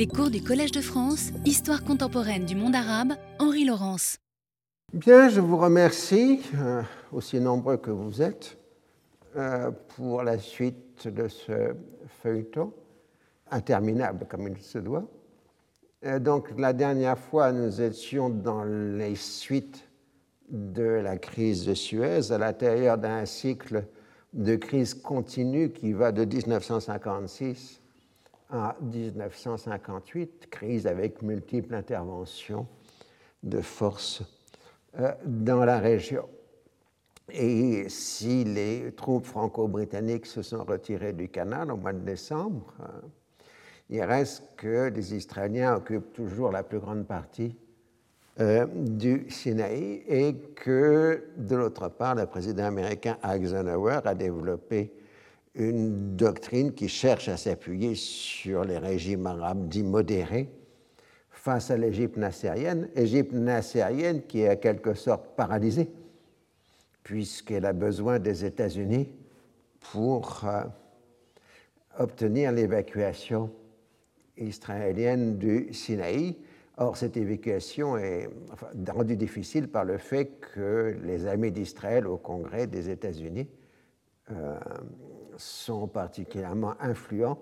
Les cours du Collège de France, Histoire contemporaine du monde arabe, Henri Laurence. Bien, je vous remercie, euh, aussi nombreux que vous êtes, euh, pour la suite de ce feuilleton, interminable comme il se doit. Euh, donc, la dernière fois, nous étions dans les suites de la crise de Suez, à l'intérieur d'un cycle de crise continue qui va de 1956 en 1958, crise avec multiples interventions de forces euh, dans la région. Et si les troupes franco-britanniques se sont retirées du canal au mois de décembre, euh, il reste que les Israéliens occupent toujours la plus grande partie euh, du Sinaï et que, de l'autre part, le président américain Eisenhower a développé une doctrine qui cherche à s'appuyer sur les régimes arabes dits modérés face à l'Égypte nassérienne, Égypte nassérienne qui est en quelque sorte paralysée, puisqu'elle a besoin des États-Unis pour euh, obtenir l'évacuation israélienne du Sinaï. Or, cette évacuation est rendue difficile par le fait que les amis d'Israël au Congrès des États-Unis euh, sont particulièrement influents,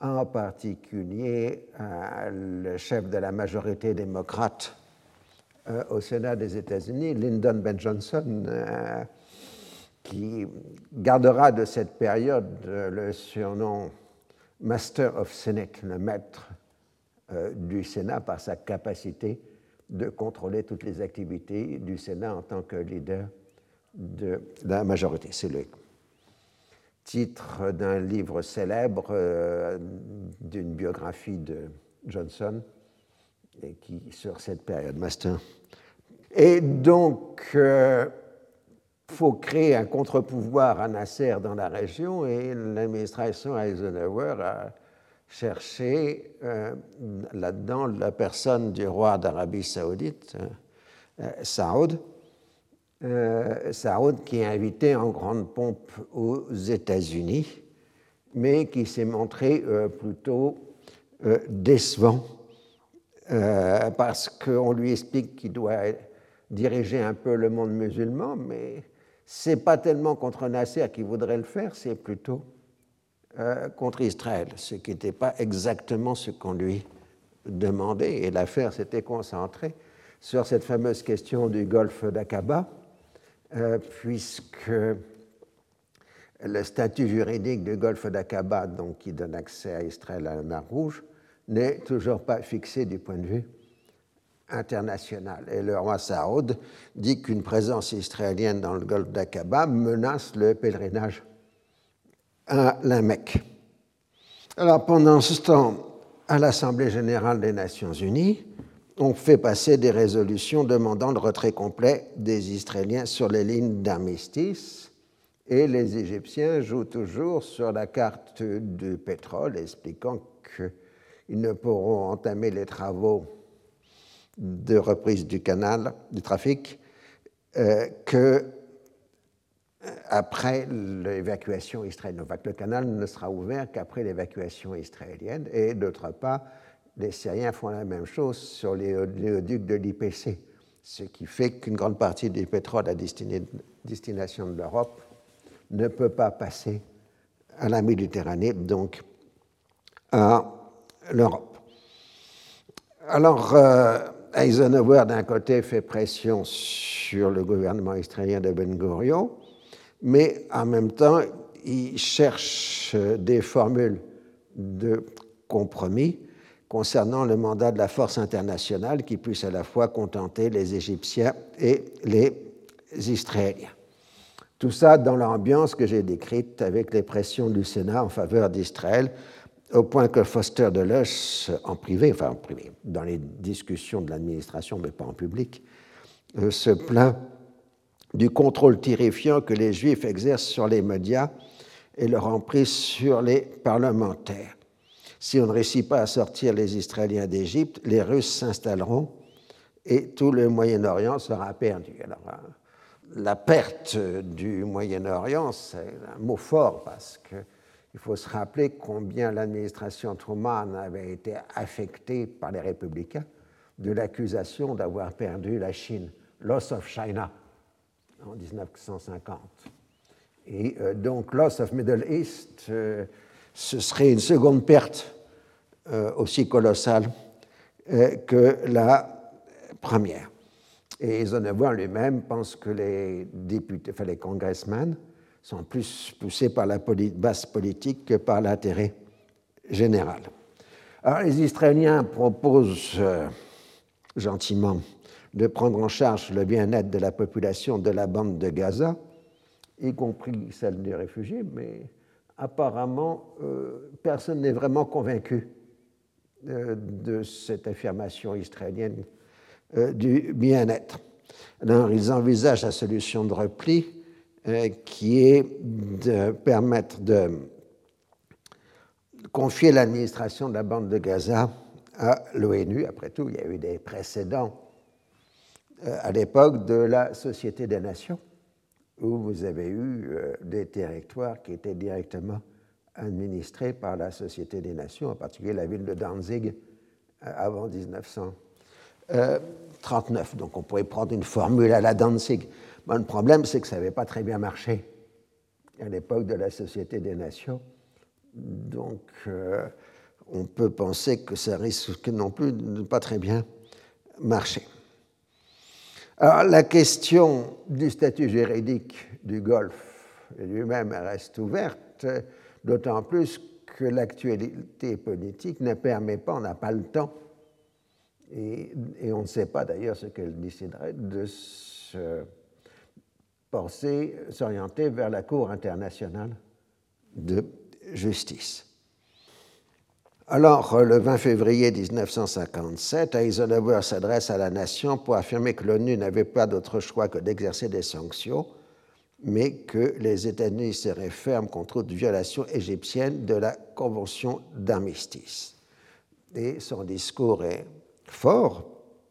en particulier euh, le chef de la majorité démocrate euh, au Sénat des États-Unis, Lyndon Ben Johnson, euh, qui gardera de cette période le surnom Master of Senate, le maître du Sénat par sa capacité de contrôler toutes les activités du Sénat en tant que leader de la majorité. C'est le titre d'un livre célèbre euh, d'une biographie de Johnson et qui sur cette période master. Et donc, il euh, faut créer un contre-pouvoir à Nasser dans la région et l'administration Eisenhower a cherché euh, là-dedans la personne du roi d'Arabie saoudite, Saoud, euh, Saoud qui est invité en grande pompe aux États-Unis, mais qui s'est montré euh, plutôt euh, décevant parce qu'on lui explique qu'il doit diriger un peu le monde musulman, mais c'est pas tellement contre Nasser qui voudrait le faire, c'est plutôt contre Israël, ce qui n'était pas exactement ce qu'on lui demandait. Et l'affaire s'était concentrée sur cette fameuse question du golfe d'Aqaba, euh, puisque le statut juridique du golfe d'Aqaba, donc qui donne accès à Israël à la mer Rouge, n'est toujours pas fixé du point de vue international. Et le roi Saoud dit qu'une présence israélienne dans le golfe d'Aqaba menace le pèlerinage à la Mecque. Alors pendant ce temps, à l'Assemblée générale des Nations unies, on fait passer des résolutions demandant le retrait complet des Israéliens sur les lignes d'armistice et les Égyptiens jouent toujours sur la carte du pétrole, expliquant qu'ils ne pourront entamer les travaux de reprise du canal, du trafic, euh, que euh, après l'évacuation israélienne. le canal ne sera ouvert qu'après l'évacuation israélienne. Et d'autre part, les Syriens font la même chose sur les oléoducs de l'IPC, ce qui fait qu'une grande partie du pétrole à destination de l'Europe ne peut pas passer à la Méditerranée, donc à l'Europe. Alors, euh, Eisenhower, d'un côté, fait pression sur le gouvernement israélien de Ben Gurion, mais en même temps, il cherche des formules de compromis concernant le mandat de la force internationale qui puisse à la fois contenter les Égyptiens et les Israéliens. Tout ça dans l'ambiance que j'ai décrite avec les pressions du Sénat en faveur d'Israël, au point que Foster Dulles, en privé, enfin dans les discussions de l'administration, mais pas en public, euh, se plaint du contrôle terrifiant que les Juifs exercent sur les médias et leur emprise sur les parlementaires. Si on ne réussit pas à sortir les Israéliens d'Égypte, les Russes s'installeront et tout le Moyen-Orient sera perdu. Alors, euh, la perte du Moyen-Orient, c'est un mot fort parce Il faut se rappeler combien l'administration Truman avait été affectée par les républicains de l'accusation d'avoir perdu la Chine, loss of China, en 1950. Et euh, donc, loss of Middle East, euh, ce serait une seconde perte euh, aussi colossale que la première. Et Eisenhower lui-même pense que les députés, enfin les congressmen, sont plus poussés par la base politique que par l'intérêt général. Alors, les Israéliens proposent gentiment de prendre en charge le bien-être de la population de la bande de Gaza, y compris celle des réfugiés, mais apparemment, euh, personne n'est vraiment convaincu euh, de cette affirmation israélienne euh, du bien-être. Alors, ils envisagent la solution de repli qui est de permettre de confier l'administration de la bande de Gaza à l'ONU. Après tout, il y a eu des précédents à l'époque de la Société des Nations, où vous avez eu euh, des territoires qui étaient directement administrés par la Société des Nations, en particulier la ville de Danzig euh, avant 1939. Donc on pourrait prendre une formule à la Danzig. le problème, c'est que ça n'avait pas très bien marché à l'époque de la Société des Nations. Donc on peut penser que ça risque non plus de ne pas très bien marcher. Alors, la question du statut juridique du Golfe lui-même reste ouverte, d'autant plus que l'actualité politique ne permet pas, on n'a pas le temps, et, on ne sait pas d'ailleurs ce qu'elle déciderait de se penser, s'orienter vers la Cour internationale de justice. Alors, le 20 février 1957, Eisenhower s'adresse à la nation pour affirmer que l'ONU n'avait pas d'autre choix que d'exercer des sanctions, mais que les États-Unis seraient fermes contre toute violation égyptienne de la Convention d'armistice. Et son discours est fort,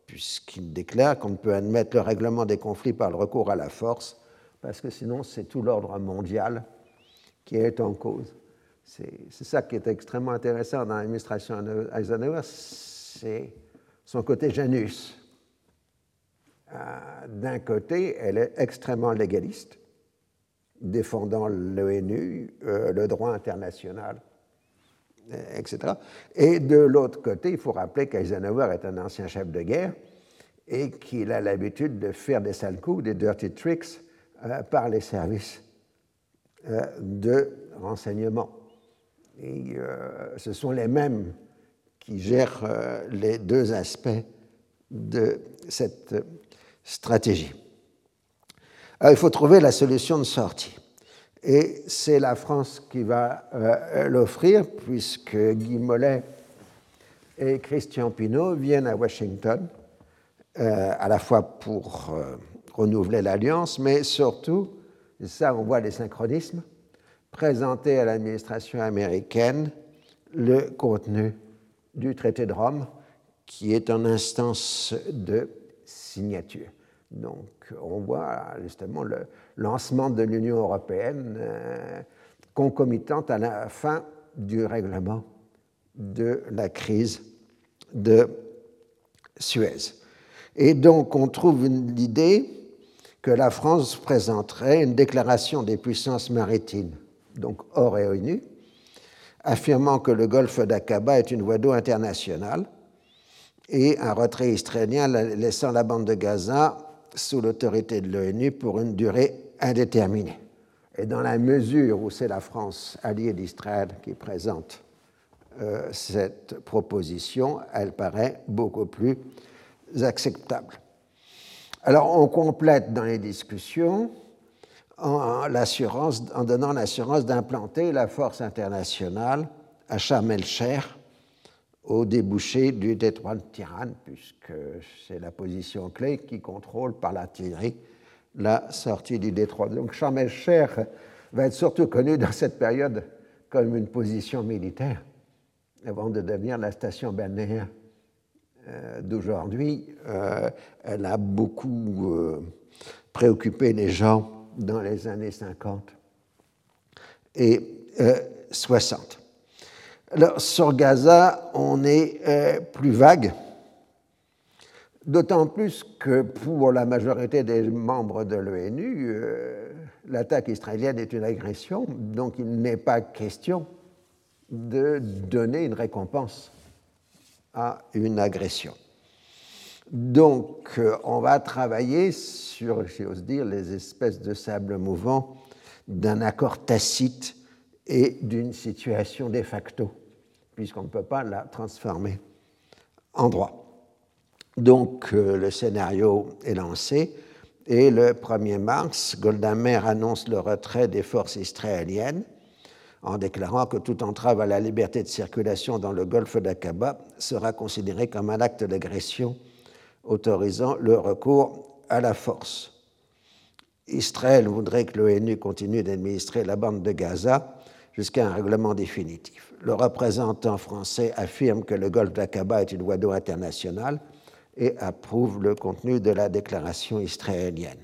puisqu'il déclare qu'on ne peut admettre le règlement des conflits par le recours à la force, parce que sinon c'est tout l'ordre mondial qui est en cause. C'est ça qui est extrêmement intéressant dans l'administration Eisenhower, c'est son côté Janus. Euh, d'un côté, elle est extrêmement légaliste, défendant l'ONU, euh, le droit international, euh, etc. Et de l'autre côté, il faut rappeler qu'Eisenhower est un ancien chef de guerre et qu'il a l'habitude de faire des sales coups, des dirty tricks, par les services de renseignement. Et euh, ce sont les mêmes qui gèrent euh, les deux aspects de cette stratégie. Alors, il faut trouver la solution de sortie. Et c'est la France qui va euh, l'offrir, puisque Guy Mollet et Christian Pinault viennent à Washington, à la fois pour renouveler l'alliance, mais surtout, ça on voit les synchronismes, présenter à l'administration américaine le contenu du traité de Rome, qui est en instance de signature. Donc, on voit justement le lancement de l'Union européenne euh, concomitante à la fin du règlement de la crise de Suez. Et donc, on trouve l'idée que la France présenterait une déclaration des puissances maritimes donc hors ONU, affirmant que le golfe d'Aqaba est une voie d'eau internationale et un retrait israélien laissant la bande de Gaza sous l'autorité de l'ONU pour une durée indéterminée. Et dans la mesure où c'est la France alliée d'Israël qui présente euh, cette proposition, elle paraît beaucoup plus acceptable. Alors on complète dans les discussions en, donnant l'assurance d'implanter la force internationale à Sharm el-Sheikh, au débouché du détroit de Tiran, puisque c'est la position clé qui contrôle par l'artillerie la sortie du détroit. Donc Sharm el-Sheikh va être surtout connu dans cette période comme une position militaire, avant de devenir la station balnéaire euh, d'aujourd'hui. Euh, elle a beaucoup euh, préoccupé les gens dans les années 50 et 60. Alors, sur Gaza, on est euh, plus vague, d'autant plus que pour la majorité des membres de l'ONU, euh, l'attaque israélienne est une agression, donc il n'est pas question de donner une récompense à une agression. Donc, euh, on va travailler sur, j'ose dire, les espèces de sable mouvant d'un accord tacite et d'une situation de facto, puisqu'on ne peut pas la transformer en droit. Donc euh, le scénario est lancé et le 1er mars, Golda Meir annonce le retrait des forces israéliennes en déclarant que toute entrave à la liberté de circulation dans le golfe d'Aqaba sera considérée comme un acte d'agression autorisant le recours à la force. Israël voudrait que l'ONU continue d'administrer la bande de Gaza jusqu'à un règlement définitif. Le représentant français affirme que le golfe d'Aqaba est une voie d'eau internationale et approuve le contenu de la déclaration israélienne.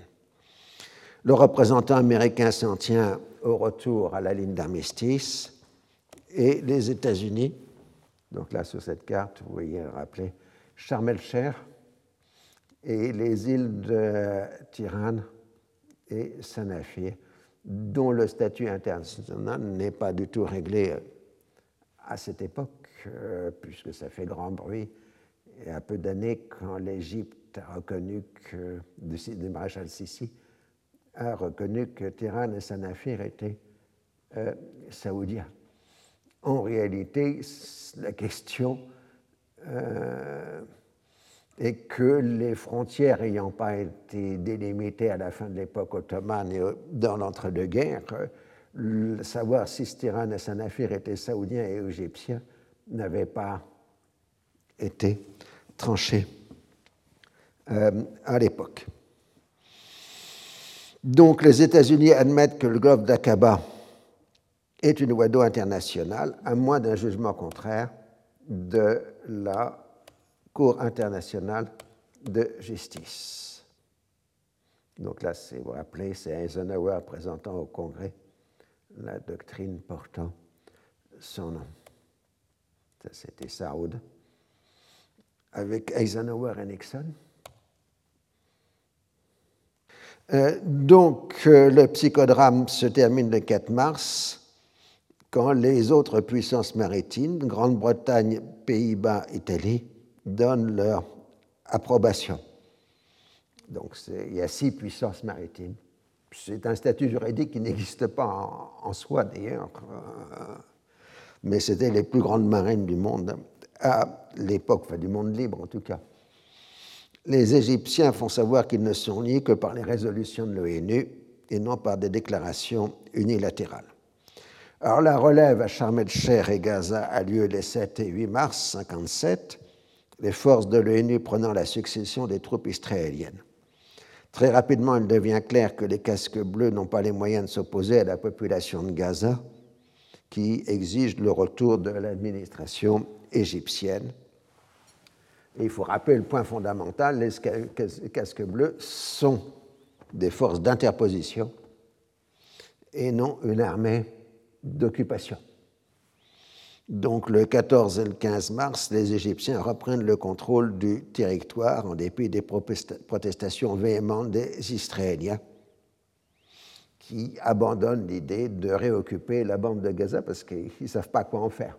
Le représentant américain s'en tient au retour à la ligne d'armistice et les États-Unis, donc là sur cette carte, vous voyez rappeler Sharm el-Sheikh et les îles de Tirane et Sanafir, dont le statut international n'est pas du tout réglé à cette époque, euh, puisque ça fait grand bruit y a peu d'années, quand l'Égypte a reconnu que, le maréchal Sissi a reconnu que Téhéran et Sanafir étaient euh, saoudiens. En réalité, la question euh, est que les frontières n'ayant pas été délimitées à la fin de l'époque ottomane et dans l'entre-deux-guerres, savoir si Téhéran et Sanafir étaient saoudiens et égyptiens n'avait pas été tranché euh, à l'époque. Donc les États-Unis admettent que le golfe d'Aqaba est une voie d'eau internationale, à moins d'un jugement contraire de la Cour internationale de justice. Donc là, vous vous rappelez, c'est Eisenhower présentant au Congrès la doctrine portant son nom. C'était Saoud avec Eisenhower et Nixon. Euh, donc, euh, le psychodrame se termine le 4 mars, quand les autres puissances maritimes, Grande-Bretagne, Pays-Bas, Italie, donnent leur approbation. Donc, il y a six puissances maritimes. C'est un statut juridique qui n'existe pas en, soi, d'ailleurs, euh, mais c'était les plus grandes marines du monde à l'époque, enfin, du monde libre en tout cas. Les Égyptiens font savoir qu'ils ne sont liés que par les résolutions de l'ONU et non par des déclarations unilatérales. Alors la relève à Sharm el-Sheikh et Gaza a lieu les 7 et 8 mars 1957, les forces de l'ONU prenant la succession des troupes israéliennes. Très rapidement, il devient clair que les casques bleus n'ont pas les moyens de s'opposer à la population de Gaza, qui exige le retour de l'administration égyptienne. il faut rappeler le point fondamental, les casques bleus sont des forces d'interposition et non une armée d'occupation. Donc le 14 et le 15 mars, les Égyptiens reprennent le contrôle du territoire en dépit des protestations véhémentes des Israéliens qui abandonnent l'idée de réoccuper la bande de Gaza parce qu'ils ne savent pas quoi en faire.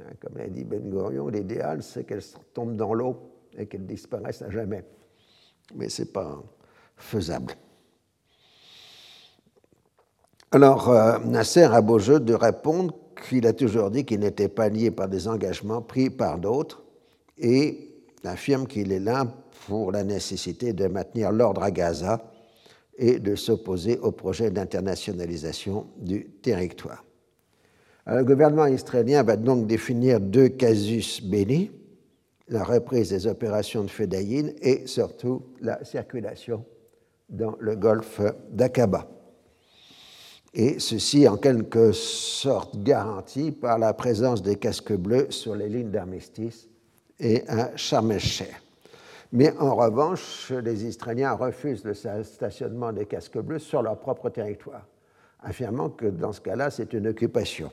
Hein, comme l'a dit Ben Gurion, l'idéal, c'est qu'elles tombent dans l'eau et qu'elles disparaissent à jamais. Mais ce n'est pas faisable. Alors, euh, Nasser a beau jeu de répondre qu'il a toujours dit qu'il n'était pas lié par des engagements pris par d'autres et affirme qu'il est là pour la nécessité de maintenir l'ordre à Gaza et de s'opposer au projet d'internationalisation du territoire. Euh, le gouvernement israélien va donc définir deux casus belli, la reprise des opérations de Fedayin et surtout la circulation dans le golfe d'Aqaba. Et ceci en quelque sorte garanti par la présence des casques bleus sur les lignes d'armistice et à Sharm. Mais en revanche, les Israéliens refusent le stationnement des casques bleus sur leur propre territoire, affirmant que dans ce cas-là, c'est une occupation.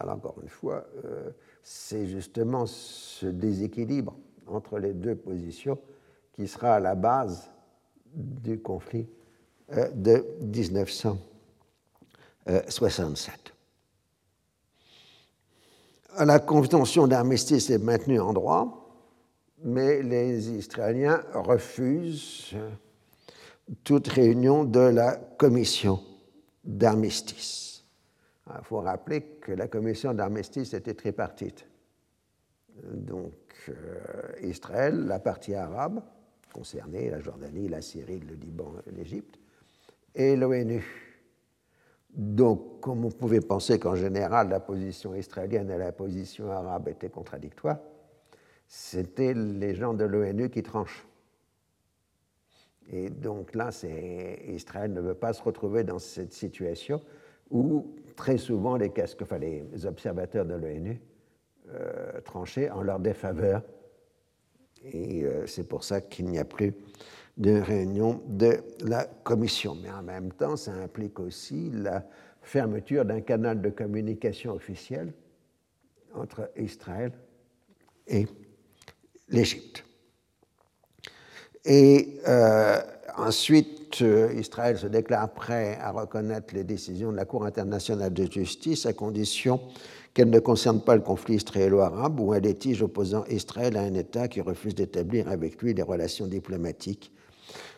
Alors encore une fois, euh, c'est justement ce déséquilibre entre les deux positions qui sera à la base du conflit de 1967. La convention d'armistice est maintenue en droit, mais les Israéliens refusent toute réunion de la commission d'armistice. Il faut rappeler que la commission d'armistice était tripartite. Donc, euh, Israël, la partie arabe concernée, la Jordanie, la Syrie, le Liban, l'Égypte, et l'ONU. Donc, comme on pouvait penser qu'en général la position israélienne et la position arabe étaient contradictoires, c'était les gens de l'ONU qui tranchent. Et donc là, Israël ne veut pas se retrouver dans cette situation où très souvent les, casques, enfin, les observateurs de l'ONU euh, tranchaient en leur défaveur. Et euh, c'est pour ça qu'il n'y a plus de réunion de la commission. Mais en même temps, ça implique aussi la fermeture d'un canal de communication officiel entre Israël et l'Égypte. Et euh, ensuite, euh, Israël se déclare prêt à reconnaître les décisions de la Cour internationale de justice à condition qu'elles ne concernent pas le conflit israélo-arabe ou un litige opposant Israël à un État qui refuse d'établir avec lui des relations diplomatiques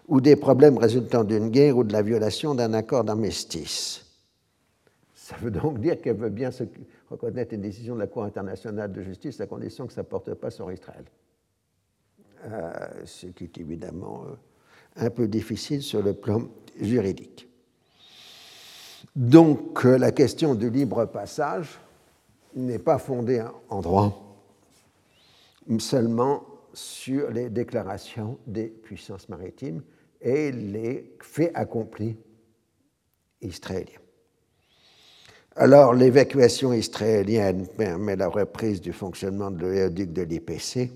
ou des problèmes résultant d'une guerre ou de la violation d'un accord d'armistice. Ça veut donc dire qu'elle veut bien reconnaître les décisions de la Cour internationale de justice à condition que ça ne porte pas sur Israël. Euh, ce qui est évidemment euh, un peu difficile sur le plan juridique. Donc euh, la question du libre passage n'est pas fondée en droit, seulement sur les déclarations des puissances maritimes et les faits accomplis israéliens. Alors, l'évacuation israélienne permet la reprise du fonctionnement de l'éoduc de l'IPC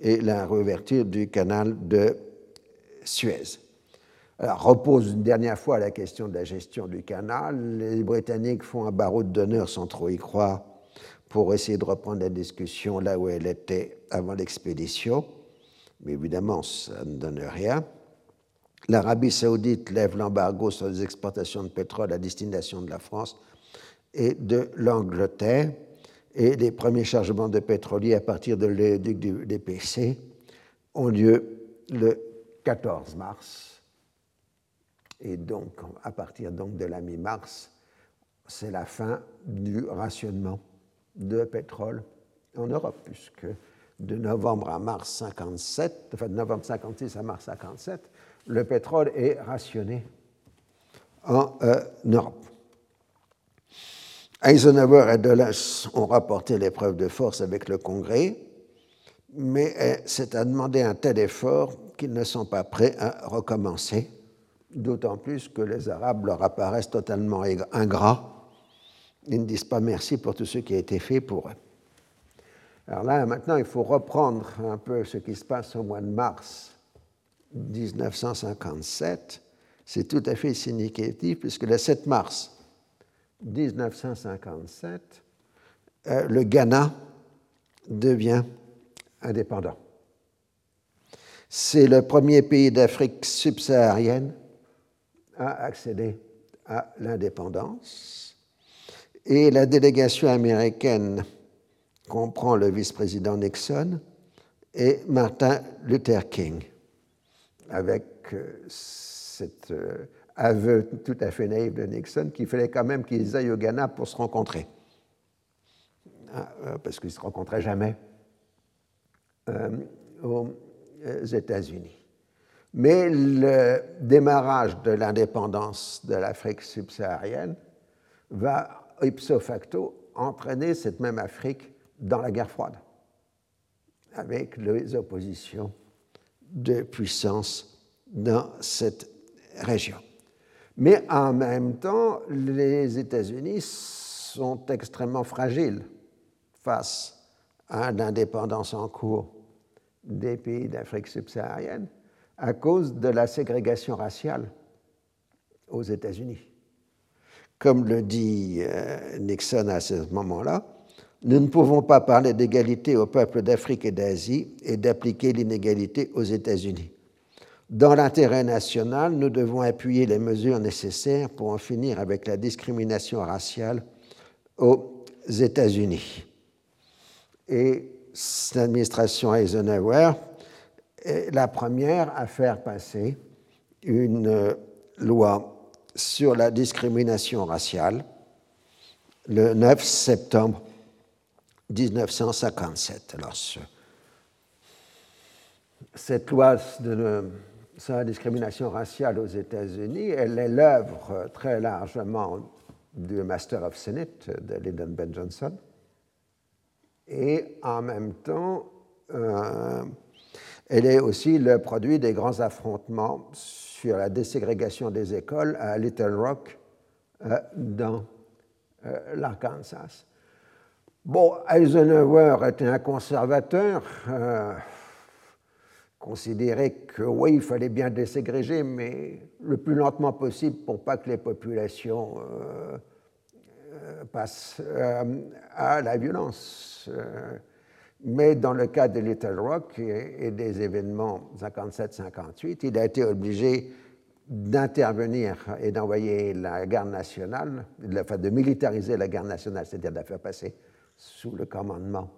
et la réouverture du canal de Suez. Alors, repose une dernière fois la question de la gestion du canal. Les Britanniques font un barreau d'honneur sans trop y croire pour essayer de reprendre la discussion là où elle était avant l'expédition. Mais évidemment, ça ne donne rien. L'Arabie saoudite lève l'embargo sur les exportations de pétrole à destination de la France et de l'Angleterre et les premiers chargements de pétroliers à partir de l'éduc du DPC ont lieu le 14 mars. Et donc, à partir donc de la mi-mars, c'est la fin du rationnement de pétrole en Europe, puisque de novembre à mars 57, enfin de novembre 56 à mars 57, le pétrole est rationné en euh, Europe. Eisenhower et Dulles ont rapporté l'épreuve de force avec le Congrès, mais c'est à demander un tel effort qu'ils ne sont pas prêts à recommencer, d'autant plus que les Arabes leur apparaissent totalement ingrats. Ils ne disent pas merci pour tout ce qui a été fait pour eux. Alors là, maintenant, il faut reprendre un peu ce qui se passe au mois de mars 1957. C'est tout à fait significatif puisque le 7 mars, 1957, euh, le Ghana devient indépendant. C'est le premier pays d'Afrique subsaharienne à accéder à l'indépendance. Et la délégation américaine comprend le vice-président Nixon et Martin Luther King, avec euh, cette euh, aveu tout à fait naïf de Nixon qu'il fallait quand même qu'ils aillent au Ghana pour se rencontrer. Ah, euh, parce qu'ils ne se rencontraient jamais aux États-Unis. Mais le démarrage de l'indépendance de l'Afrique subsaharienne va ipso facto entraîner cette même Afrique dans la guerre froide, avec les oppositions de puissance dans cette région. Mais en même temps, les États-Unis sont extrêmement fragiles face à l'indépendance en cours des pays d'Afrique subsaharienne à cause de la ségrégation raciale aux États-Unis. Comme le dit euh, Nixon à ce moment-là, nous ne pouvons pas parler d'égalité aux peuples d'Afrique et d'Asie et d'appliquer l'inégalité aux États-Unis. Dans l'intérêt national, nous devons appuyer les mesures nécessaires pour en finir avec la discrimination raciale aux États-Unis. Et l'administration Eisenhower est la première à faire passer une loi sur la discrimination raciale le 9 septembre 1957. Alors, cette loi sur la discrimination raciale aux États-Unis, elle est l'œuvre très largement du Master of Senate de Lyndon Ben Johnson. Et en même temps, euh, elle est aussi le produit des grands affrontements sur la déségrégation des écoles à Little Rock, euh, dans euh, l'Arkansas. Bon, Eisenhower était un conservateur, euh, considérait que oui, il fallait bien déségréger, mais le plus lentement possible pour pas que les populations passent à la violence. Mais dans le cas de Little Rock et, des événements 57-58, il a été obligé d'intervenir et d'envoyer la garde nationale, enfin de militariser la garde nationale, c'est-à-dire de la faire passer sous le commandement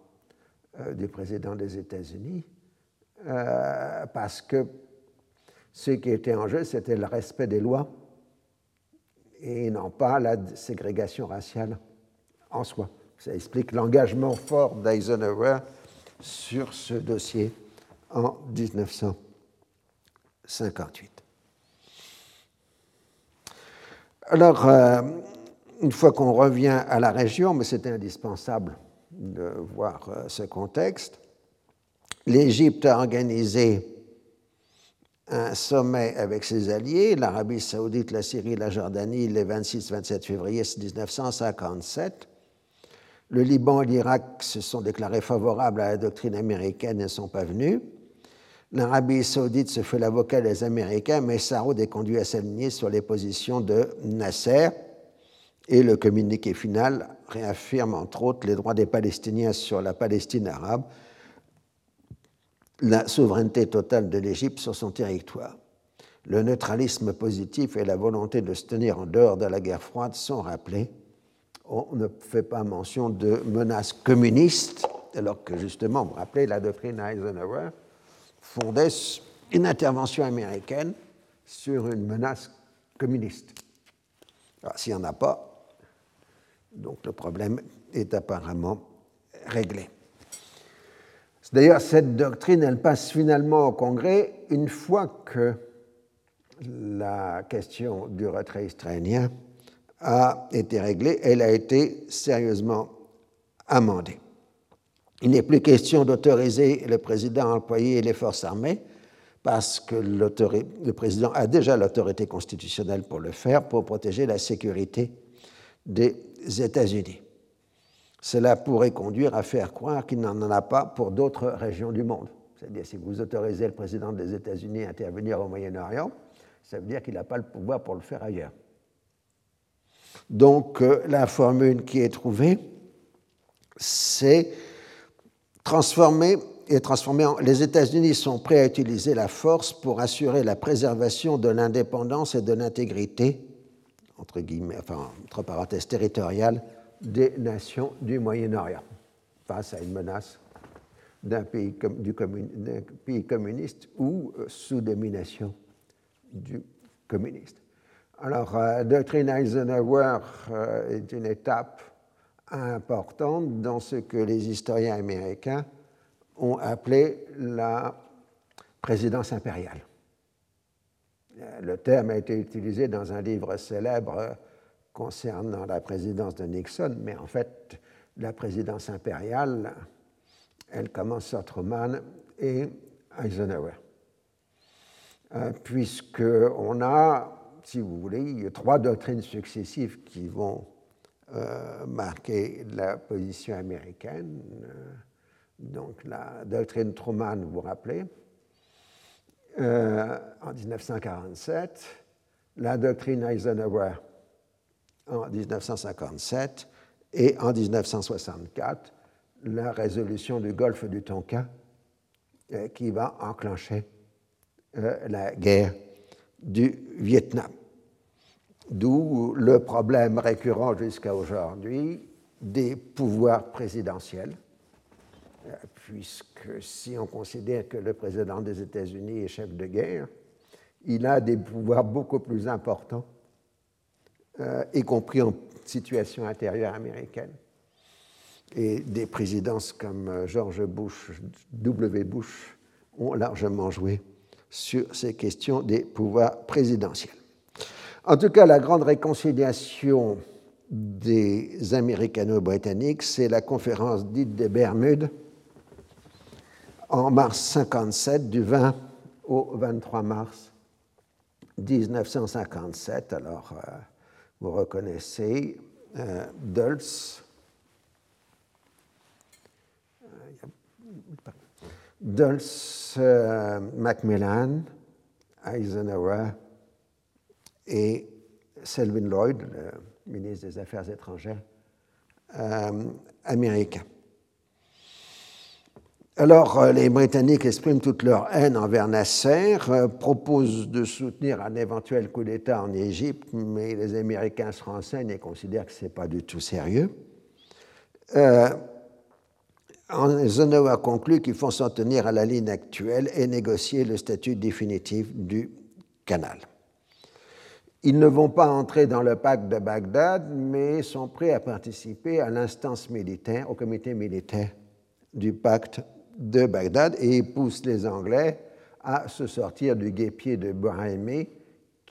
euh, du président des États-Unis, euh, parce que ce qui était en jeu, c'était le respect des lois et non pas la ségrégation raciale en soi. Ça explique l'engagement fort d'Eisenhower sur ce dossier en 1958. Alors, euh, une fois qu'on revient à la région, mais c'était indispensable de voir euh, ce contexte, l'Égypte a organisé un sommet avec ses alliés, l'Arabie saoudite, la Syrie, la Jordanie, les 26-27 février 1957, le Liban et l'Irak se sont déclarés favorables à la doctrine américaine et ne sont pas venus. L'Arabie saoudite se fait l'avocat des Américains, mais Saoud est conduit à s'aligner sur les positions de Nasser. Et le communiqué final réaffirme entre autres les droits des Palestiniens sur la Palestine arabe, la souveraineté totale de l'Égypte sur son territoire. Le neutralisme positif et la volonté de se tenir en dehors de la guerre froide sont rappelés on ne fait pas mention de menaces communistes, alors que justement, vous vous rappelez, la doctrine Eisenhower fondait une intervention américaine sur une menace communiste. S'il n'y en a pas, donc le problème est apparemment réglé. D'ailleurs, cette doctrine, elle passe finalement au Congrès une fois que la question du retrait israélien a été réglée, elle a été sérieusement amendée. Il n'est plus question d'autoriser le président à employer les forces armées parce que le président a déjà l'autorité constitutionnelle pour le faire, pour protéger la sécurité des États-Unis. Cela pourrait conduire à faire croire qu'il n'en a pas pour d'autres régions du monde. C'est-à-dire, si vous autorisez le président des États-Unis à intervenir au Moyen-Orient, ça veut dire qu'il n'a pas le pouvoir pour le faire ailleurs. Donc euh, la formule qui est trouvée, c'est transformer et transformer en, les États-Unis sont prêts à utiliser la force pour assurer la préservation de l'indépendance et de l'intégrité, entre guillemets, enfin, entre parenthèses territoriales, des nations du Moyen-Orient face à une menace d'un pays, du pays communiste ou euh, sous domination du communiste. Alors, la euh, doctrine Eisenhower euh, est une étape importante dans ce que les historiens américains ont appelé la présidence impériale. Euh, le terme a été utilisé dans un livre célèbre concernant la présidence de Nixon, mais en fait, la présidence impériale, elle commence sur Truman et Eisenhower. Puisqu'on a si vous voulez, il y a trois doctrines successives qui vont euh, marquer la position américaine. Euh, donc la doctrine Truman, vous vous rappelez, euh, en 1947, la doctrine Eisenhower en 1957 et en 1964 la résolution du golfe du Tonkin qui va enclencher la guerre du Vietnam. D'où le problème récurrent jusqu'à aujourd'hui des pouvoirs présidentiels, euh, puisque si on considère que le président des États-Unis est chef de guerre, il a des pouvoirs beaucoup plus importants, y compris en situation intérieure américaine et des présidences comme euh, George Bush, W. Bush, ont largement joué sur ces questions des pouvoirs présidentiels. En tout cas, la grande réconciliation des Américano-Britanniques, c'est la conférence dite des Bermudes en mars 57, du 20 au 23 mars 1957. Alors, euh, vous reconnaissez euh, Dulles, Dulles, euh, Macmillan, Eisenhower et Selwyn Lloyd, le ministre des Affaires étrangères euh, américain. Alors, euh, les Britanniques expriment toute leur haine envers Nasser, proposent de soutenir un éventuel coup d'État en Égypte, mais les Américains se renseignent et considèrent que ce n'est pas du tout sérieux. Eisenhower a conclu qu'il faut s'en tenir à la ligne actuelle et négocier le statut définitif du canal. Ils ne vont pas entrer dans le pacte de Bagdad, mais sont prêts à participer à l'instance militaire, au comité militaire du pacte de Bagdad, et poussent les Anglais à se sortir du guépier de Brahimi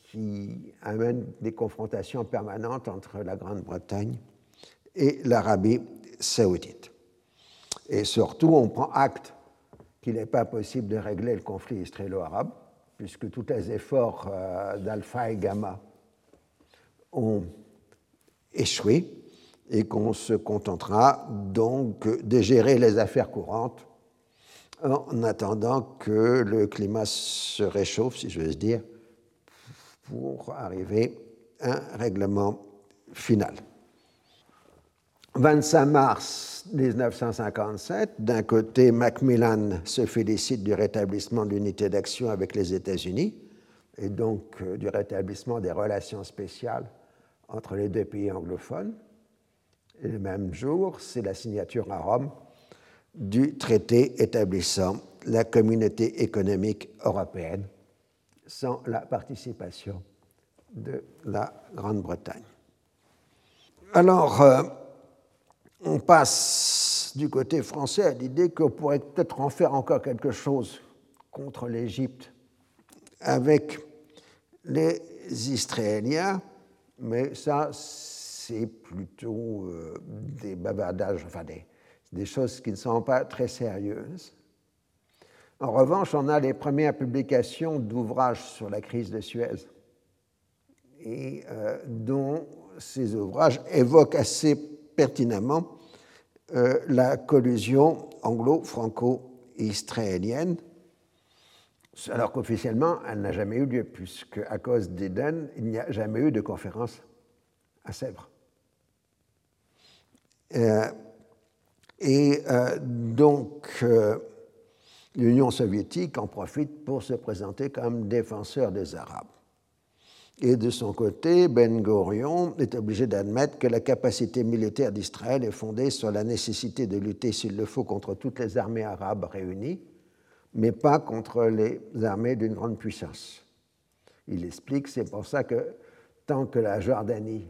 qui amène des confrontations permanentes entre la Grande-Bretagne et l'Arabie saoudite. Et surtout, on prend acte qu'il n'est pas possible de régler le conflit israélo-arabe, puisque tous les efforts euh, d'alpha et gamma ont échoué et qu'on se contentera donc de gérer les affaires courantes en attendant que le climat se réchauffe, si je veux dire, pour arriver à un règlement final. 25 mars 1957, d'un côté, Macmillan se félicite du rétablissement de l'unité d'action avec les États-Unis et donc euh, du rétablissement des relations spéciales entre les deux pays anglophones. Et le même jour, c'est la signature à Rome du traité établissant la communauté économique européenne sans la participation de la Grande-Bretagne. Alors, euh, on passe du côté français à l'idée qu'on pourrait peut-être en faire encore quelque chose contre l'Égypte avec les Israéliens, mais ça, c'est plutôt euh, des bavardages, enfin des, choses qui ne sont pas très sérieuses. En revanche, on a les premières publications d'ouvrages sur la crise de Suez, et euh, dont ces ouvrages évoquent assez pertinemment euh, la collusion anglo-franco-israélienne, alors qu'officiellement, elle n'a jamais eu lieu, puisque à cause d'Eden, il n'y a jamais eu de conférence à Sèvres. Euh, et euh, donc, l'Union soviétique en profite pour se présenter comme défenseur des Arabes. Et de son côté, Ben Gurion est obligé d'admettre que la capacité militaire d'Israël est fondée sur la nécessité de lutter, s'il le faut, contre toutes les armées arabes réunies, mais pas contre les armées d'une grande puissance. Il explique, c'est pour ça que tant que la Jordanie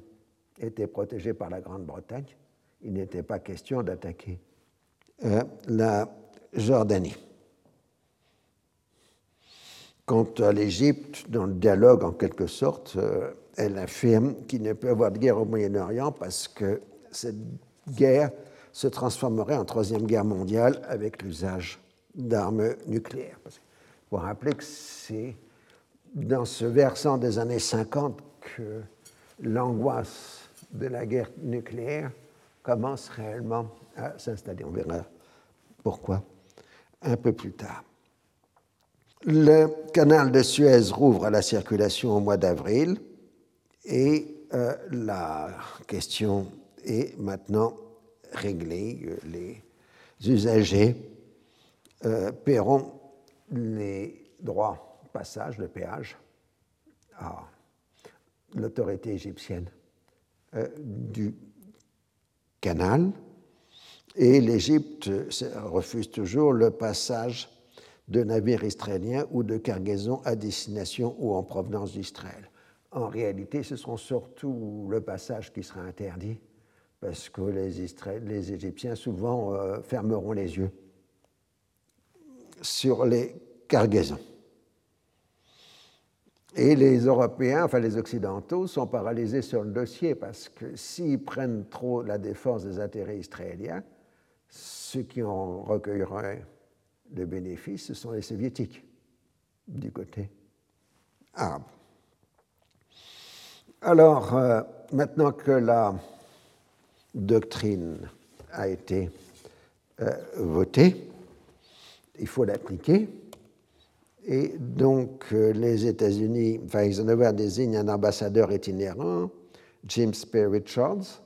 était protégée par la Grande-Bretagne, il n'était pas question d'attaquer euh, la Jordanie. Quant à l'Égypte, dans le dialogue en quelque sorte, euh, elle affirme qu'il ne peut y avoir de guerre au Moyen-Orient parce que cette guerre se transformerait en troisième guerre mondiale avec l'usage d'armes nucléaires. Il faut rappeler que c'est dans ce versant des années 50 que l'angoisse de la guerre nucléaire commence réellement à s'installer. On verra pourquoi un peu plus tard. Le canal de Suez rouvre à la circulation au mois d'avril et euh, la question est maintenant réglée. Les usagers euh, paieront les droits passage, le péage, à l'autorité égyptienne euh, du canal. Et l'Égypte refuse toujours le passage de navires israéliens ou de cargaisons à destination ou en provenance d'Israël. En réalité, ce seront surtout le passage qui sera interdit, parce que les, les Égyptiens souvent euh, fermeront les yeux sur les cargaisons. Et les Européens, enfin les Occidentaux, sont paralysés sur le dossier parce que s'ils prennent trop la défense des intérêts israéliens, ceux qui en recueilleraient le bénéfice, ce sont les soviétiques du côté arabe. Alors, euh, maintenant que la doctrine a été euh, votée, il faut l'appliquer. Et donc, euh, les États-Unis, enfin, Eisenhower désigne un ambassadeur itinérant, James P. Richards,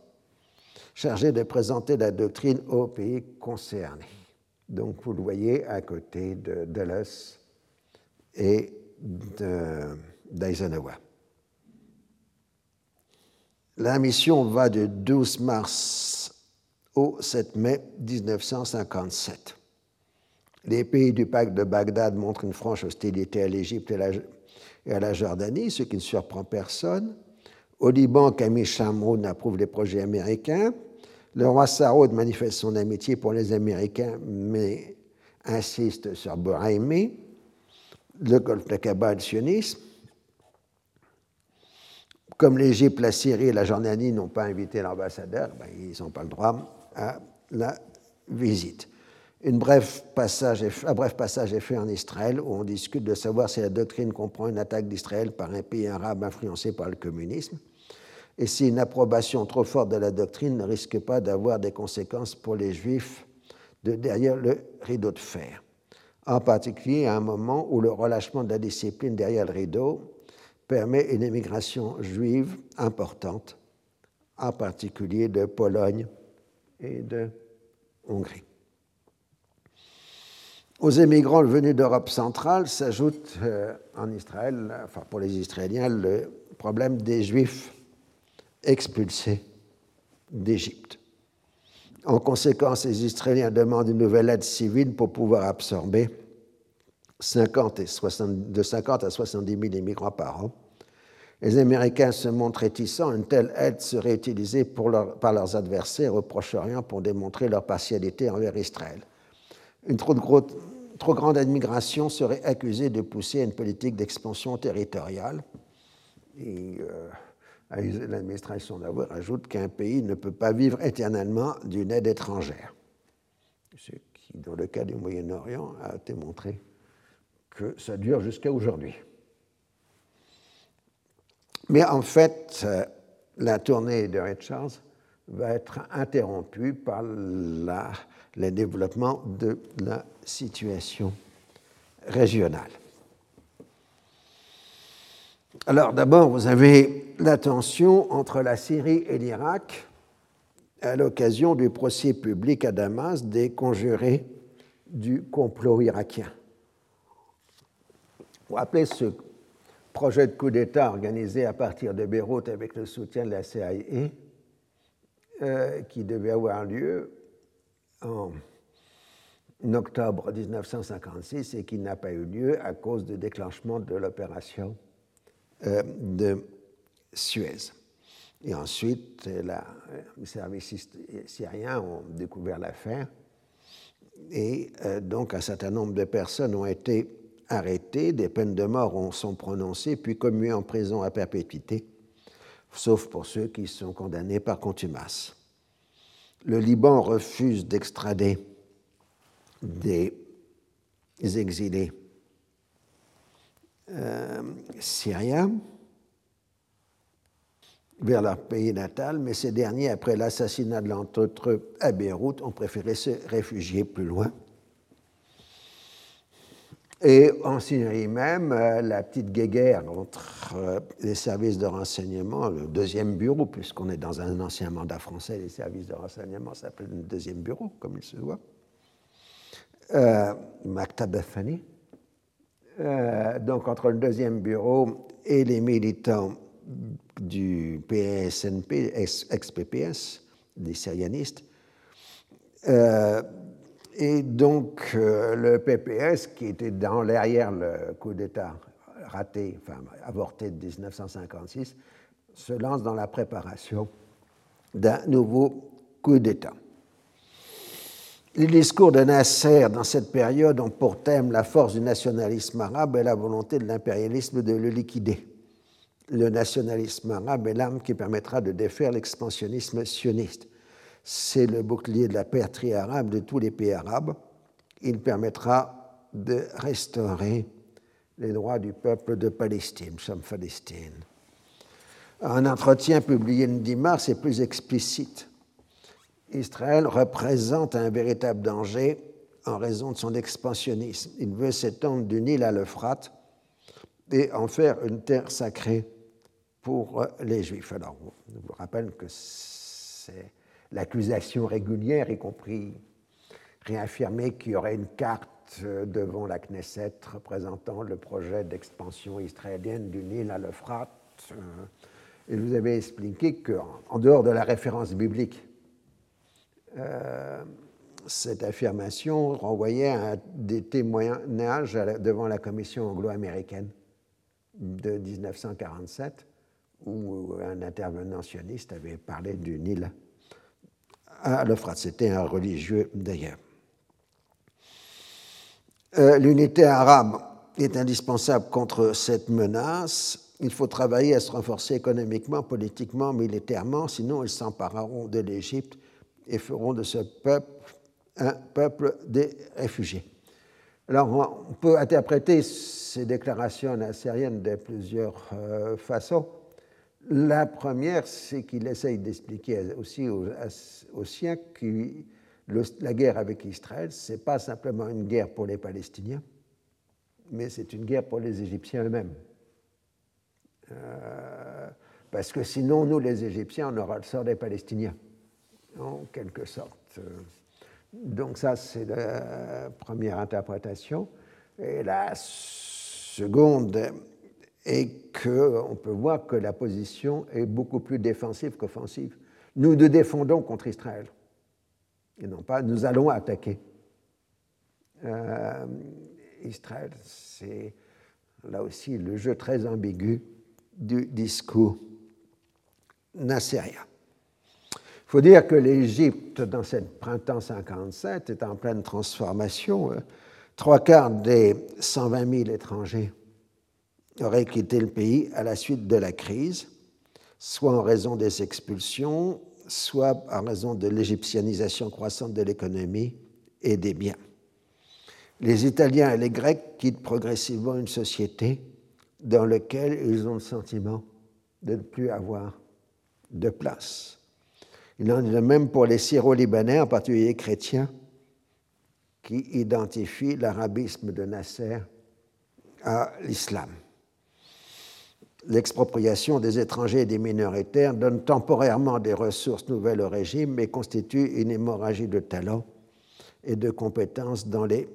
chargé de présenter la doctrine aux pays concernés. Donc, vous le voyez à côté de Dulles et d'Eisenhower. La mission va du 12 mars au 7 mai 1957. Les pays du pacte de Bagdad montrent une franche hostilité à l'Égypte et à la Jordanie, ce qui ne surprend personne. Au Liban, Camille Chamroun approuve les projets américains. Le roi Saoud manifeste son amitié pour les Américains, mais insiste sur Boraimi. Le golfe de Kaaba, le. Comme l'Égypte, la Syrie et la Jordanie n'ont pas invité l'ambassadeur, ben, ils n'ont pas le droit à la visite passage un bref passage est fait en Israël où on discute de savoir si la doctrine comprend une attaque d'Israël par un pays arabe influencé par le communisme et si une approbation trop forte de la doctrine ne risque pas d'avoir des conséquences pour les juifs de derrière le rideau de fer. En particulier à un moment où le relâchement de la discipline derrière le rideau permet une émigration juive importante, en particulier de Pologne et de Hongrie. Aux émigrants venus d'Europe centrale s'ajoute euh, en Israël, enfin pour les Israéliens, le problème des Juifs expulsés d'Égypte. En conséquence, les Israéliens demandent une nouvelle aide civile pour pouvoir absorber 50 et de 50 à 70 000 immigrants par an. Les Américains se montrent réticents. Une telle aide serait utilisée par leurs adversaires au Proche-Orient pour démontrer leur partialité envers Israël. Une trop, grande admiration serait accusée de pousser à une politique d'expansion territoriale. Euh, l'administration d'avoir ajoute qu'un pays ne peut pas vivre éternellement d'une aide étrangère. Ce qui, dans le cas du Moyen-Orient, a été montré que ça dure jusqu'à aujourd'hui. Mais en fait, euh, la tournée de Richards va être interrompue par le développement de la situation régionale. Alors d'abord, vous avez la tension entre la Syrie et l'Irak à l'occasion du procès public à Damas des conjurés du complot irakien. Vous rappelez ce projet de coup d'État organisé à partir de Beyrouth avec le soutien de la CIA euh, qui devait avoir lieu en octobre 1956 et qui n'a pas eu lieu à cause du déclenchement de l'opération de Suez. Et ensuite, les services syriens ont découvert l'affaire et euh, donc un certain nombre de personnes ont été arrêtées, des peines de mort ont, sont prononcées, puis commuées en prison à perpétuité, sauf pour ceux qui sont condamnés par contumace le Liban refuse d'extrader des exilés euh, syriens vers leur pays natal, mais ces derniers, après l'assassinat de l'entre à Beyrouth, ont préféré se réfugier plus loin. Et en Syrie même, euh, la petite guéguerre entre euh, les services de renseignement, le deuxième bureau, puisqu'on est dans un ancien mandat français, les services de renseignement s'appellent le deuxième bureau, comme il se doit, euh, euh, donc entre le deuxième bureau et les militants du PSNP, ex-PPS, des syrianistes, euh, et donc, euh, le PPS, qui était dans l'arrière le coup d'État raté, enfin avorté de 1956, se lance dans la préparation d'un nouveau coup d'État. Les discours de Nasser dans cette période ont pour thème la force du nationalisme arabe et la volonté de l'impérialisme de le liquider. Le nationalisme arabe est l'arme qui permettra de défaire l'expansionnisme sioniste c'est le bouclier de la patrie arabe de tous les pays arabes. Il permettra de restaurer les droits du peuple de Palestine, sommes Palestine. Un entretien publié le 10 mars est plus explicite. Israël représente un véritable danger en raison de son expansionnisme. Il veut s'étendre du Nil à l'Euphrate et en faire une terre sacrée pour les Juifs. Alors, je vous rappelle que c'est l'accusation régulière, y compris réaffirmer qu'il y aurait une carte euh, devant la Knesset représentant le projet d'expansion israélienne du Nil à l'Euphrate. Euh, et vous avez expliqué qu'en dehors de la référence biblique, euh, cette affirmation renvoyait à des témoignages devant la commission anglo-américaine de 1947, où un intervenant sioniste avait parlé du Nil à l'Euphrate. C'était un religieux d'ailleurs. Euh, l'unité arabe est indispensable contre cette menace. Il faut travailler à se renforcer économiquement, politiquement, militairement, sinon ils s'empareront de l'Égypte et feront de ce peuple un peuple des réfugiés. Alors, on peut interpréter ces déclarations nassériennes de plusieurs euh, façons. La première, c'est qu'il essaye d'expliquer aussi aux, siens que la guerre avec Israël, ce n'est pas simplement une guerre pour les Palestiniens, mais c'est une guerre pour les Égyptiens eux-mêmes. Euh, parce que sinon, nous, les Égyptiens, on aura le sort des Palestiniens, en quelque sorte. Donc ça, c'est la première interprétation. Et la seconde et qu'on peut voir que la position est beaucoup plus défensive qu'offensive. Nous nous défendons contre Israël, et non pas nous allons attaquer euh, Israël. C'est là aussi le jeu très ambigu du discours nassérien. Il faut dire que l'Égypte, dans ce printemps 57, est en pleine transformation. Trois quarts des 120 000 étrangers aurait quitté le pays à la suite de la crise, soit en raison des expulsions, soit en raison de l'égyptianisation croissante de l'économie et des biens. Les Italiens et les Grecs quittent progressivement une société dans laquelle ils ont le sentiment de ne plus avoir de place. Il en est de même pour les Syro-Libanais, en particulier chrétiens, qui identifient l'arabisme de Nasser à l'islam l'expropriation des étrangers et des minoritaires donne temporairement des ressources nouvelles au régime, mais constitue une hémorragie de talents et de compétences dont les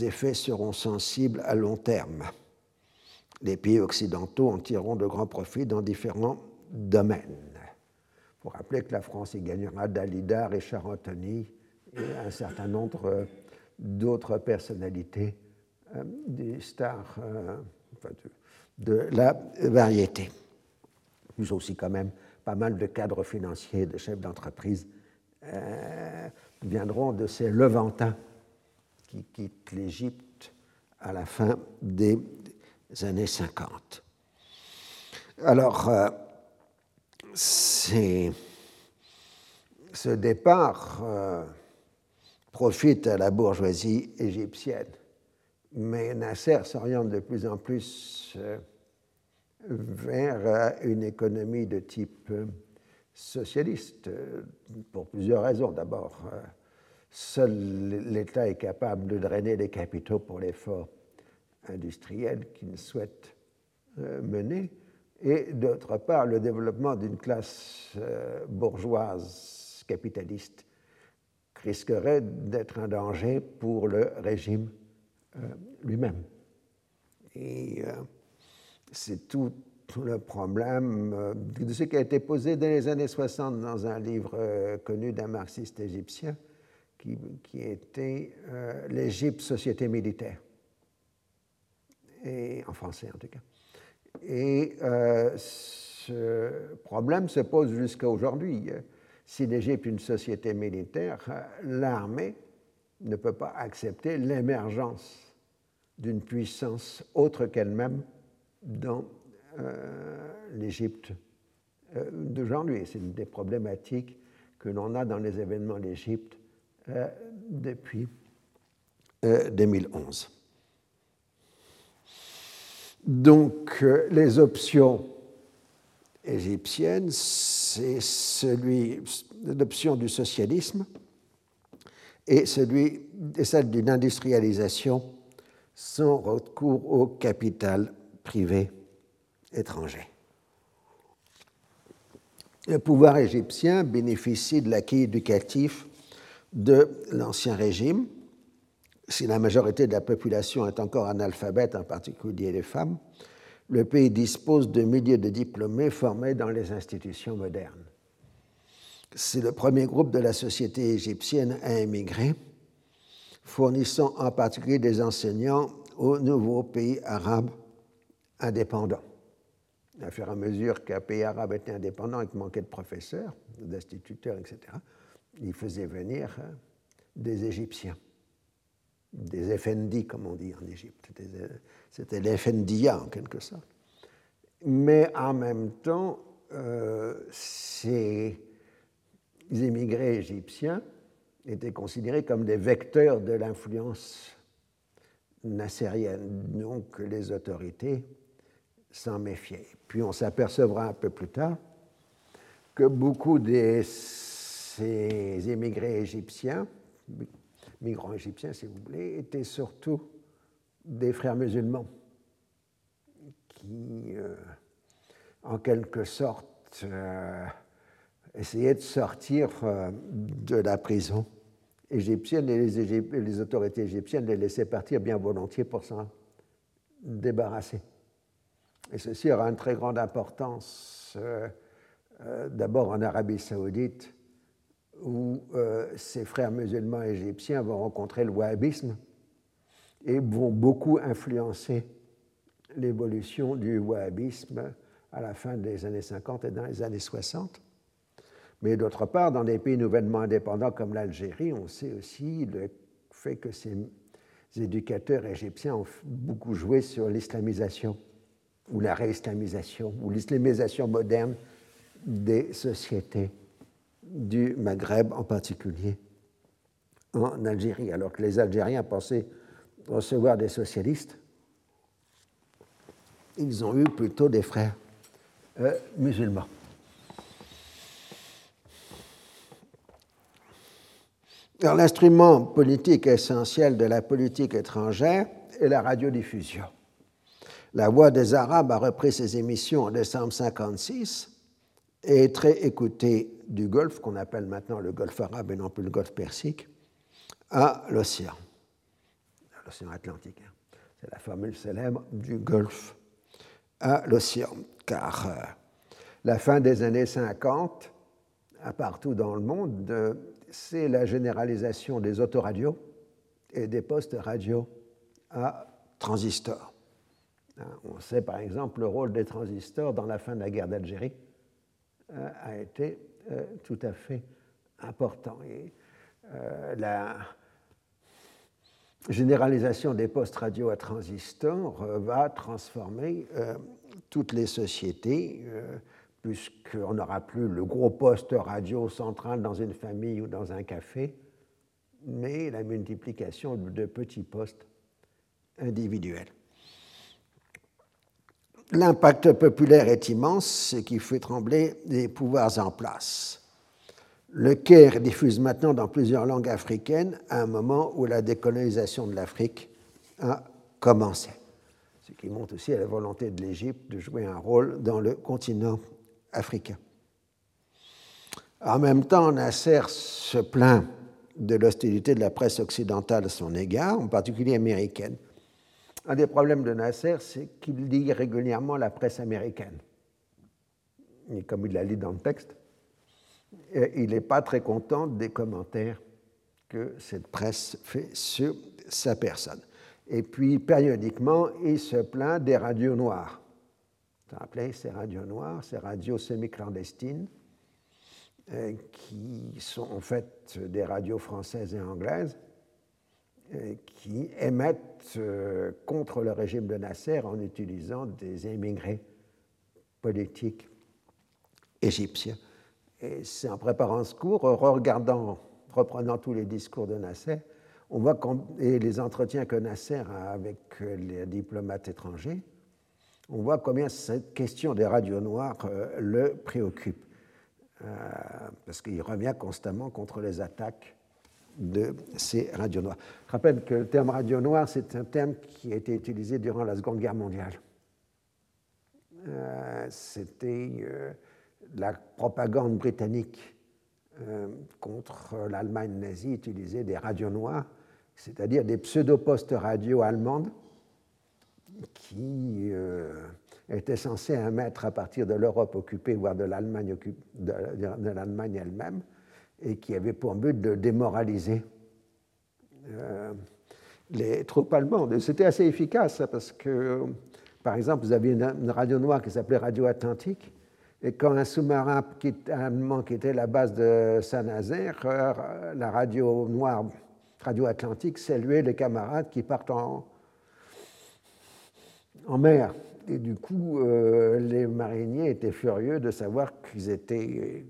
effets seront sensibles à long terme. Les pays occidentaux en tireront de grands profits dans différents domaines. Il faut rappeler que la France y gagnera Dalida, Richard Anthony et un certain nombre d'autres personnalités, euh, des stars, euh, de la variété. Plus aussi quand même pas mal de cadres financiers, de chefs d'entreprise euh, viendront de ces Levantins qui quittent l'Égypte à la fin des années 50. Alors, euh, ce départ euh, profite à la bourgeoisie égyptienne mais Nasser s'oriente de plus en plus euh, vers euh, une économie de type socialiste, pour plusieurs raisons. D'abord, seul l'État est capable de drainer les capitaux pour l'effort industriel qu'il souhaite mener, et d'autre part le développement d'une classe euh, bourgeoise capitaliste risquerait d'être un danger pour le régime euh, lui-même. Et c'est tout le problème de ce qui a été posé dans les années 60 dans un livre connu d'un marxiste égyptien qui était L'Égypte, société militaire et en français en tout cas. Et euh, ce problème se pose jusqu'à aujourd'hui. Si l'Égypte est une société militaire, l'armée ne peut pas accepter l'émergence d'une puissance autre qu'elle-même dans euh, l'Égypte euh, d'aujourd'hui. C'est une des problématiques que l'on a dans les événements d'Égypte depuis 2011. Donc, euh, les options égyptiennes, c'est l'option du socialisme et, celui, et celle d'une industrialisation sans recours au capital privé étranger. Le pouvoir égyptien bénéficie de l'acquis éducatif de l'Ancien Régime, si la majorité de la population est encore analphabète, en particulier les femmes, le pays dispose de milliers de diplômés formés dans les institutions modernes. C'est le premier groupe de la société égyptienne à émigrer, fournissant en particulier des enseignants aux nouveaux pays arabes indépendants. À fur et à mesure qu'un pays arabe était indépendant et qu'il manquait de professeurs, d'instituteurs, etc., il faisait venir des Égyptiens des effendis, comme on dit en Égypte. C'était l'effendia en quelque sorte. Mais en même temps, euh, ces immigrés égyptiens étaient considérés comme des vecteurs de l'influence nassérienne, donc les autorités s'en méfiaient. Puis on s'apercevra un peu plus tard que beaucoup de ces immigrés égyptiens migrants égyptiens, si vous voulez, étaient surtout des frères musulmans qui, euh, en quelque sorte, euh, essayaient de sortir euh, de la prison égyptienne et les, les, autorités égyptiennes les laissaient partir bien volontiers pour s'en débarrasser. Et ceci aura une très grande importance, d'abord en Arabie saoudite, où euh, ces frères musulmans égyptiens vont rencontrer le wahhabisme et vont beaucoup influencer l'évolution du wahhabisme à la fin des années 50 et dans les années 60. Mais d'autre part, dans des pays nouvellement indépendants comme l'Algérie, on sait aussi le fait que ces éducateurs égyptiens ont beaucoup joué sur l'islamisation ou la réislamisation ou l'islamisation moderne des sociétés du Maghreb, en particulier en Algérie, alors que les Algériens pensaient recevoir des socialistes, ils ont eu plutôt des frères euh, musulmans. l'instrument politique essentiel de la politique étrangère est la radiodiffusion. La Voix des Arabes a repris ses émissions en décembre 1956 est très écouté du Golfe, qu'on appelle maintenant le Golfe arabe et non plus le Golfe persique, à l'océan, l'océan Atlantique. Hein. C'est la formule célèbre du Golfe à l'océan, car euh, la fin des années 50, à partout dans le monde, c'est la généralisation des autoradios et des postes radio à transistors. Hein, on sait par exemple le rôle des transistors dans la fin de la guerre d'Algérie euh, a été euh, tout à fait important. Euh, la généralisation des postes radio à transistors va transformer toutes les sociétés, puisqu'on n'aura plus le gros poste radio central dans une famille ou dans un café, mais la multiplication de petits postes individuels. L'impact populaire est immense, ce qui fait trembler les pouvoirs en place. Le Caire diffuse maintenant dans plusieurs langues africaines à un moment où la décolonisation de l'Afrique a commencé. Ce qui montre aussi à la volonté de l'Égypte de jouer un rôle dans le continent africain. En même temps, Nasser se plaint de l'hostilité de la presse occidentale à son égard, en particulier américaine. Un des problèmes de Nasser, c'est qu'il lit régulièrement la presse américaine. Et comme il la lit dans le texte, il n'est pas très content des commentaires que cette presse fait sur sa personne. Et puis, périodiquement, il se plaint des radios noires. Vous vous rappelez, ces radios noires, ces radios semi-clandestines, euh, qui sont en fait des radios françaises et anglaises, qui émettent euh, contre le régime de Nasser en utilisant des immigrés politiques égyptiens. Et c'est en préparant ce cours, regardant, reprenant tous les discours de Nasser, on voit et les entretiens que Nasser a avec les diplomates étrangers, on voit combien cette question des radios noires le préoccupe. Euh, parce qu'il revient constamment contre les attaques de ces radios noires. Je rappelle que le terme radio noir, c'est un terme qui a été utilisé durant la Seconde Guerre mondiale. Euh, c'était euh, la propagande britannique contre l'Allemagne nazie utilisait des radios noires, c'est-à-dire des pseudo-postes radio allemandes qui était censé émettre à partir de l'Europe occupée, voire de, l'Allemagne elle-même, et qui avait pour but de démoraliser euh, les troupes allemandes. C'était assez efficace parce que, par exemple, vous aviez une, radio noire qui s'appelait Radio Atlantique, et quand un sous-marin allemand quittait la base de Saint-Nazaire, euh, la radio noire, Radio Atlantique, saluait les camarades qui partent en, en mer et du coup, euh, les mariniers étaient furieux de savoir qu'ils étaient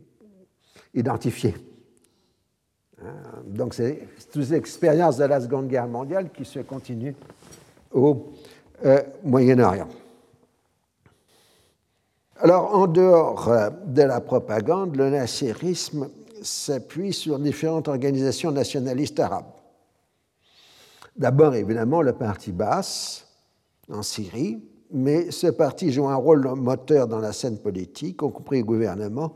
identifiés. Hein, donc, c'est toutes ces expériences de la Seconde Guerre mondiale qui se continuent au euh, Moyen-Orient. Alors, en dehors euh, de la propagande, le nasserisme s'appuie sur différentes organisations nationalistes arabes. D'abord, évidemment, le parti Basse en Syrie, mais ce parti joue un rôle moteur dans la scène politique, y compris le gouvernement,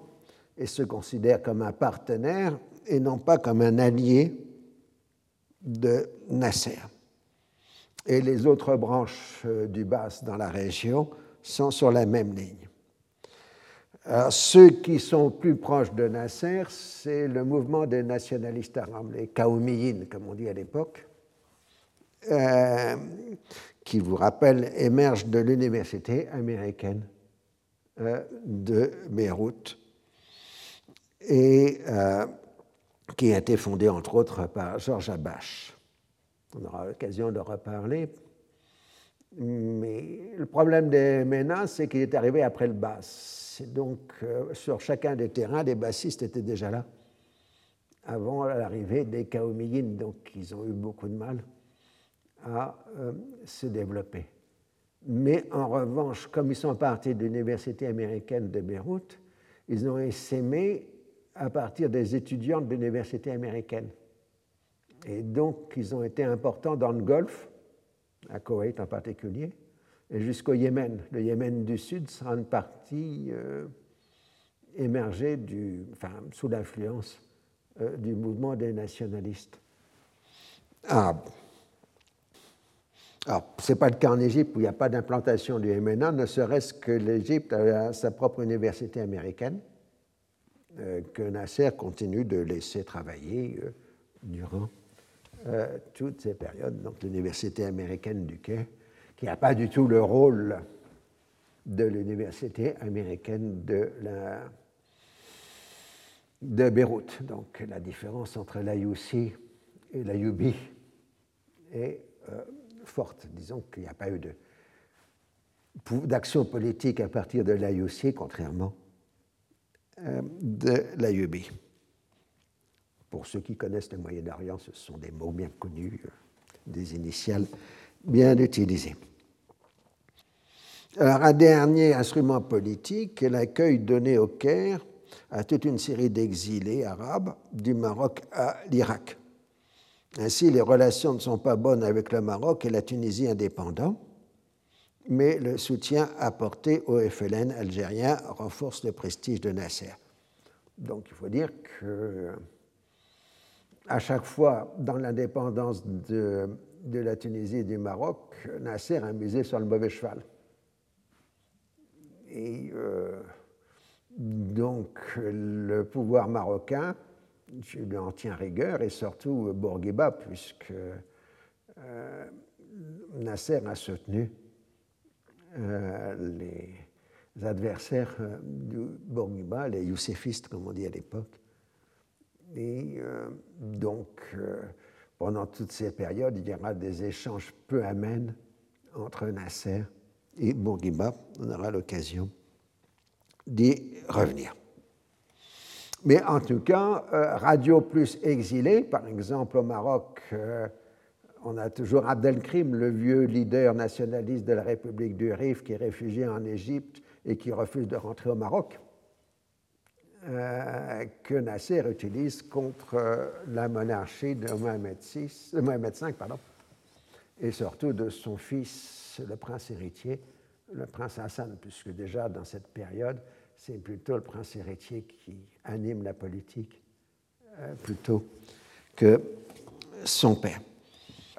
et se considère comme un partenaire et non pas comme un allié de Nasser. Et les autres branches euh, du BAS dans la région sont sur la même ligne. ceux qui sont plus proches de Nasser, c'est le mouvement des nationalistes arabes, les Kaoumiyin, comme on dit à l'époque, euh, qui vous rappelle, émerge de l'université américaine euh, de Beyrouth et qui a été fondée entre autres par Georges Abache. On aura l'occasion de reparler. Mais le problème des Ménas, c'est qu'il est arrivé après le bass. Donc, euh, sur chacun des terrains, les bassistes étaient déjà là avant l'arrivée des Kaomiyines, donc ils ont eu beaucoup de mal à euh, se développer. Mais en revanche, comme ils sont partis de l'université américaine de Beyrouth, ils ont essaimé à partir des étudiants de l'université américaine. Et donc, ils ont été importants dans le Golfe, à Koweït en particulier, et jusqu'au Yémen. Le Yémen du Sud sera une partie euh, émergée du, enfin, sous l'influence euh, du mouvement des nationalistes arabes. Alors, ce n'est pas le cas en Égypte où il n'y a pas d'implantation du MNA, ne serait-ce que l'Égypte a sa propre université américaine, que Nasser continue de laisser travailler euh, durant euh, toutes ces périodes. Donc, l'université américaine du Quai, qui n'a pas du tout le rôle de l'université américaine de, la, Beyrouth. Donc, la différence entre l'IUC et l'IUB est forte. Disons qu'il n'y a pas eu d'action politique à partir de l'IOC, contrairement euh, de l'IEB. Pour ceux qui connaissent le Moyen-Orient, ce sont des mots bien connus, euh, des initiales bien utilisées. Alors, un dernier instrument politique est l'accueil donné au Caire à toute une série d'exilés arabes du Maroc à l'Irak. Ainsi, les relations ne sont pas bonnes avec le Maroc et la Tunisie indépendants, mais le soutien apporté au FLN algérien renforce le prestige de Nasser. Donc il faut dire que à chaque fois, dans l'indépendance de, la Tunisie et du Maroc, Nasser a misé sur le mauvais cheval. Et euh, donc le pouvoir marocain je lui en tiens rigueur, et surtout Bourguiba, puisque euh, Nasser a soutenu les adversaires euh, de Bourguiba, les youssefistes, comme on dit à l'époque. Et donc, pendant toutes ces périodes, il y aura des échanges peu amènes entre Nasser et Bourguiba. On aura l'occasion d'y revenir. Mais en tout cas, euh, radio plus exilé, par exemple au Maroc, euh, on a toujours Abdelkrim, le vieux leader nationaliste de la République du Rif, qui est réfugié en Égypte et qui refuse de rentrer au Maroc, euh, que Nasser utilise contre la monarchie de Mohamed, VI, V, pardon, et surtout de son fils, le prince héritier, le prince Hassan, puisque déjà dans cette période, c'est plutôt le prince héritier qui anime la politique euh, plutôt que son père.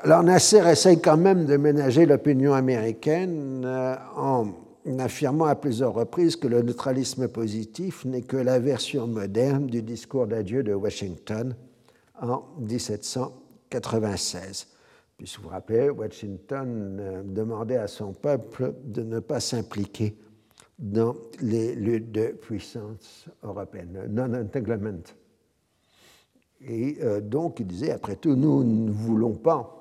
Alors Nasser essaye quand même de ménager l'opinion américaine euh, en affirmant à plusieurs reprises que le neutralisme positif n'est que la version moderne du discours d'adieu de Washington en 1796. Puis vous vous rappelez, Washington euh, demandait à son peuple de ne pas s'impliquer dans les luttes de puissance européenne, non-entanglement. Et euh, donc, il disait, après tout, nous ne voulons pas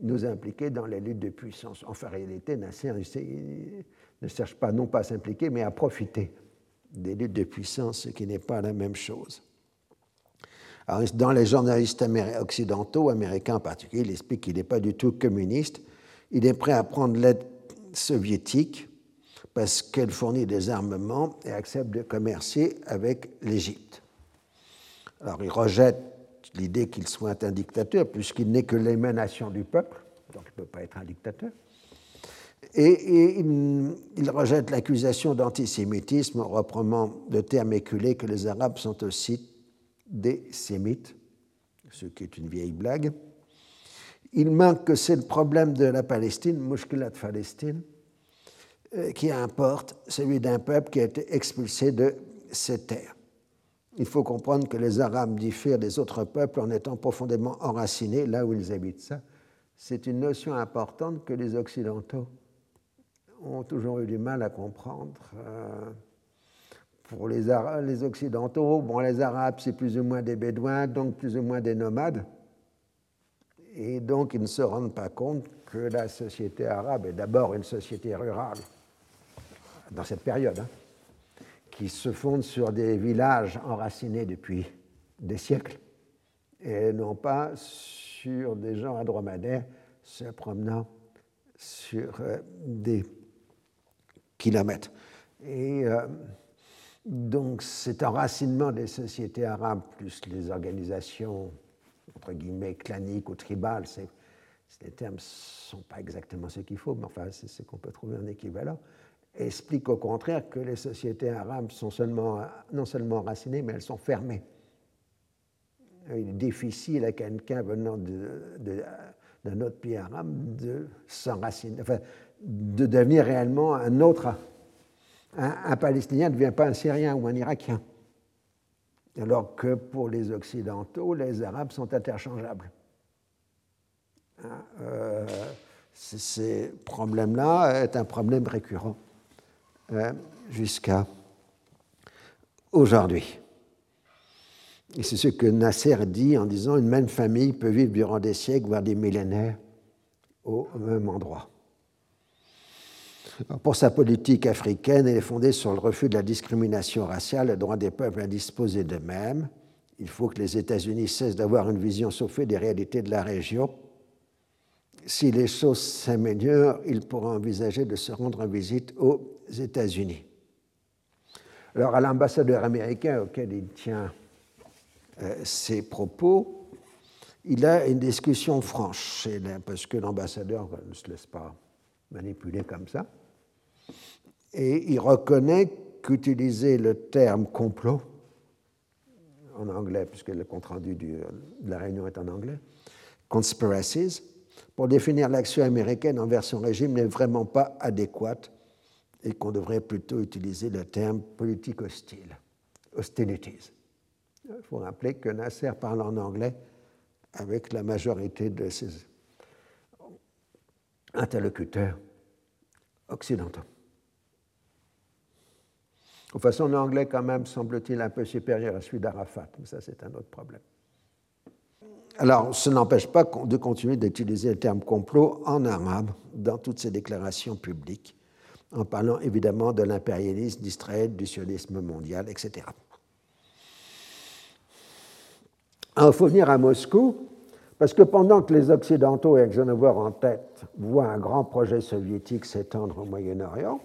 nous impliquer dans les luttes de puissance. En réalité, Nasser ne cherche pas non pas à s'impliquer, mais à profiter des luttes de puissance, ce qui n'est pas la même chose. Dans les journalistes occidentaux, américains en particulier, il explique qu'il n'est pas du tout communiste. Il est prêt à prendre l'aide soviétique parce qu'elle fournit des armements et accepte de commercer avec l'Égypte. Alors il rejette l'idée qu'il soit un dictateur, puisqu'il n'est que l'émanation du peuple, donc il ne peut pas être un dictateur. Et, il, rejette l'accusation d'antisémitisme en reprenant le terme éculé que les Arabes sont aussi des sémites, ce qui est une vieille blague. Il manque que c'est le problème de la Palestine, Mushkilat Palestine, euh, qui importe celui d'un peuple qui a été expulsé de ses terres. Il faut comprendre que les Arabes diffèrent des autres peuples en étant profondément enracinés là où ils habitent. Ça, c'est une notion importante que les Occidentaux ont toujours eu du mal à comprendre. Euh, pour les, les Occidentaux, bon, les Arabes, c'est plus ou moins des Bédouins, donc plus ou moins des nomades. Et donc, ils ne se rendent pas compte que la société arabe est d'abord une société rurale dans cette période, hein, qui se fonde sur des villages enracinés depuis des siècles et non pas sur des gens à se promenant sur euh, des kilomètres. Et euh, donc cet enracinement des sociétés arabes plus les organisations entre guillemets claniques ou tribales, les termes ne sont pas exactement ce qu'il faut, mais enfin c'est ce qu'on peut trouver en équivalent, explique au contraire que les sociétés arabes sont non seulement enracinées, mais elles sont fermées. Il est difficile à quelqu'un venant d'un autre pays arabe de s'enraciner, enfin, de devenir réellement un autre. Un, Palestinien ne devient pas un Syrien ou un Irakien. Alors que pour les Occidentaux, les Arabes sont interchangeables. Hein, euh, ces problèmes-là est un problème récurrent. Euh, jusqu'à aujourd'hui. Et c'est ce que Nasser dit en disant une même famille peut vivre durant des siècles, voire des millénaires, au même endroit. Pour sa politique africaine, elle est fondée sur le refus de la discrimination raciale, le droit des peuples à disposer d'eux-mêmes. Il faut que les États-Unis cessent d'avoir une vision saufée des réalités de la région si les choses s'améliorent, il pourra envisager de se rendre en visite aux États-Unis. Alors, à l'ambassadeur américain auquel il tient euh, ses propos, il a une discussion franche, parce que l'ambassadeur ne se laisse pas manipuler comme ça. Et il reconnaît qu'utiliser le terme complot, en anglais, puisque le compte-rendu de la réunion est en anglais, conspiracies, pour définir l'action américaine envers son régime n'est vraiment pas adéquate et qu'on devrait plutôt utiliser le terme politique hostile, hostilities. Il faut rappeler que Nasser parle en anglais avec la majorité de ses interlocuteurs occidentaux. De façon, anglais, quand même, semble-t-il un peu supérieur à celui d'Arafat, mais ça, c'est un autre problème. Alors, ce n'empêche pas de continuer d'utiliser le terme complot en arabe dans toutes ses déclarations publiques, en parlant évidemment de l'impérialisme d'Israël, du sionisme mondial, etc. Alors, il faut venir à Moscou, parce que pendant que les Occidentaux, avec Eisenhower en tête, voient un grand projet soviétique s'étendre au Moyen-Orient,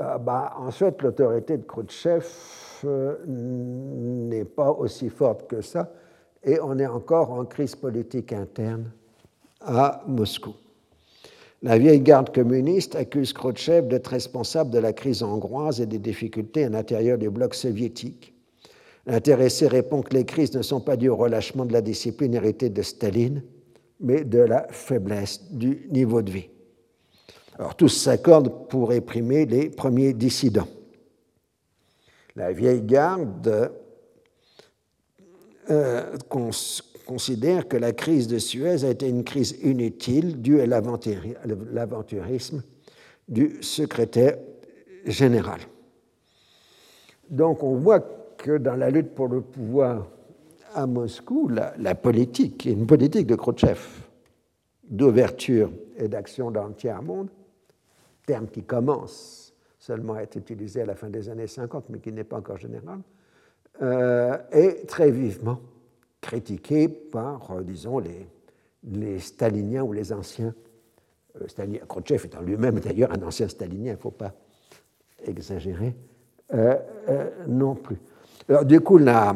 euh, bah, ensuite, l'autorité de Khrouchtchev euh, n'est pas aussi forte que ça, et on est encore en crise politique interne à Moscou. La vieille garde communiste accuse Khrouchtchev d'être responsable de la crise hongroise et des difficultés à l'intérieur du bloc soviétique. L'intéressé répond que les crises ne sont pas dues au relâchement de la discipline héritée de Staline, mais de la faiblesse du niveau de vie. Alors tous s'accordent pour réprimer les premiers dissidents. La vieille garde euh, considère que la crise de Suez a été une crise inutile due à l'aventurisme du secrétaire général. Donc on voit que dans la lutte pour le pouvoir à Moscou, la, la politique, une politique de Khrouchtchev d'ouverture et d'action dans le tiers-monde, terme qui commence seulement à être utilisé à la fin des années 50, mais qui n'est pas encore général, est très vivement critiqué par, euh, disons, les, les staliniens ou les anciens. Euh, Staline, Khrouchtchev étant lui-même d'ailleurs un ancien stalinien, il ne faut pas exagérer non plus. Alors, du coup, la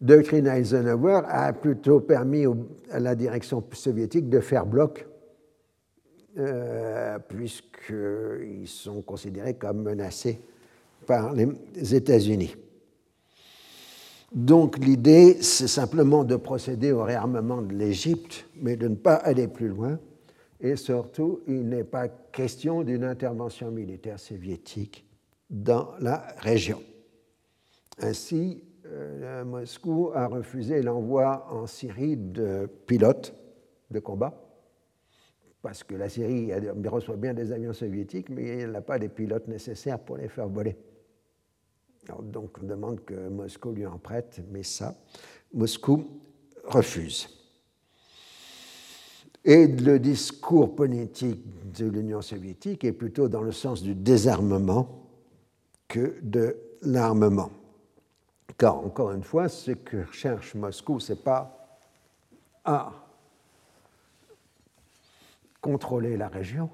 doctrine Eisenhower a plutôt permis à la direction soviétique de faire bloc euh, puisqu'ils sont considérés comme menacés par les États-Unis. Donc l'idée, c'est simplement de procéder au réarmement de l'Égypte, mais de ne pas aller plus loin. Et surtout, il n'est pas question d'une intervention militaire soviétique dans la région. Ainsi, euh, Moscou a refusé l'envoi en Syrie de pilotes de combat parce que la Syrie reçoit bien des avions soviétiques, mais elle n'a pas les pilotes nécessaires pour les faire voler. Donc on demande que Moscou lui en prête, mais ça, Moscou refuse. Et le discours politique de l'Union soviétique est plutôt dans le sens du désarmement que de l'armement. Car, encore une fois, ce que cherche Moscou, ce n'est pas à contrôler la région,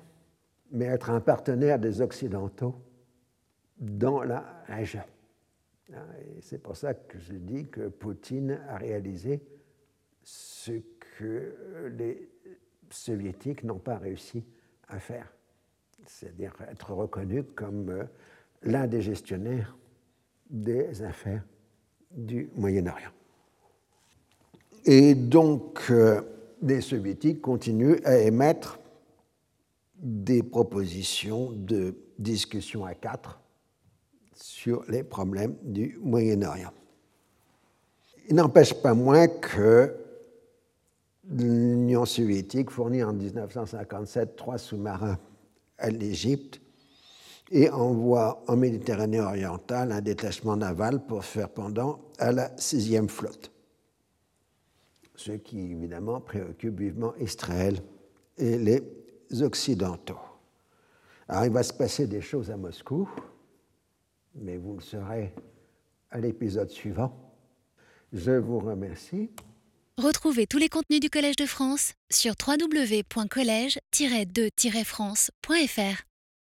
mais être un partenaire des Occidentaux dans la région. C'est pour ça que je dis que Poutine a réalisé ce que les soviétiques n'ont pas réussi à faire, c'est-à-dire être reconnu comme euh, l'un des gestionnaires des affaires du Moyen-Orient. Et donc, euh, les soviétiques continuent à émettre des propositions de discussion à quatre sur les problèmes du Moyen-Orient. Il n'empêche pas moins que l'Union soviétique fournit en 1957 trois sous-marins à l'Égypte et envoie en Méditerranée orientale un détachement naval pour faire pendant à la sixième flotte ce qui évidemment préoccupe vivement Israël et les Occidentaux. Alors il va se passer des choses à Moscou, mais vous le saurez à l'épisode suivant. Je vous remercie. Retrouvez tous les contenus du Collège de France sur www.colège-2-france.fr.